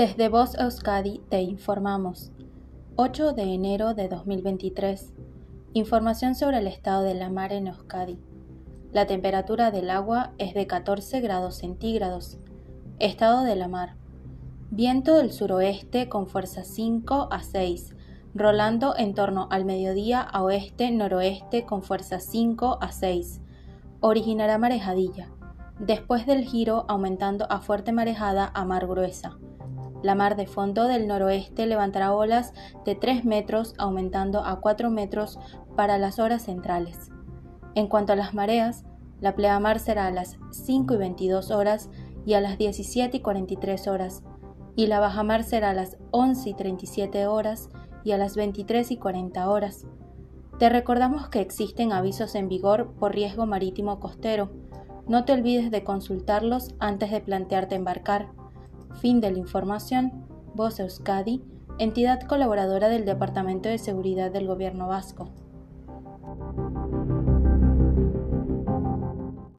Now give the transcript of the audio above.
Desde Voz Euskadi te informamos. 8 de enero de 2023. Información sobre el estado de la mar en Euskadi. La temperatura del agua es de 14 grados centígrados. Estado de la mar. Viento del suroeste con fuerza 5 a 6, rolando en torno al mediodía a oeste-noroeste con fuerza 5 a 6. Originará marejadilla después del giro aumentando a fuerte marejada a mar gruesa. La mar de fondo del noroeste levantará olas de 3 metros aumentando a 4 metros para las horas centrales. En cuanto a las mareas, la pleamar será a las 5 y 22 horas y a las 17 y 43 horas, y la bajamar será a las 11 y 37 horas y a las 23 y 40 horas. Te recordamos que existen avisos en vigor por riesgo marítimo costero, no te olvides de consultarlos antes de plantearte embarcar. Fin de la información. Voz Euskadi, entidad colaboradora del Departamento de Seguridad del Gobierno Vasco.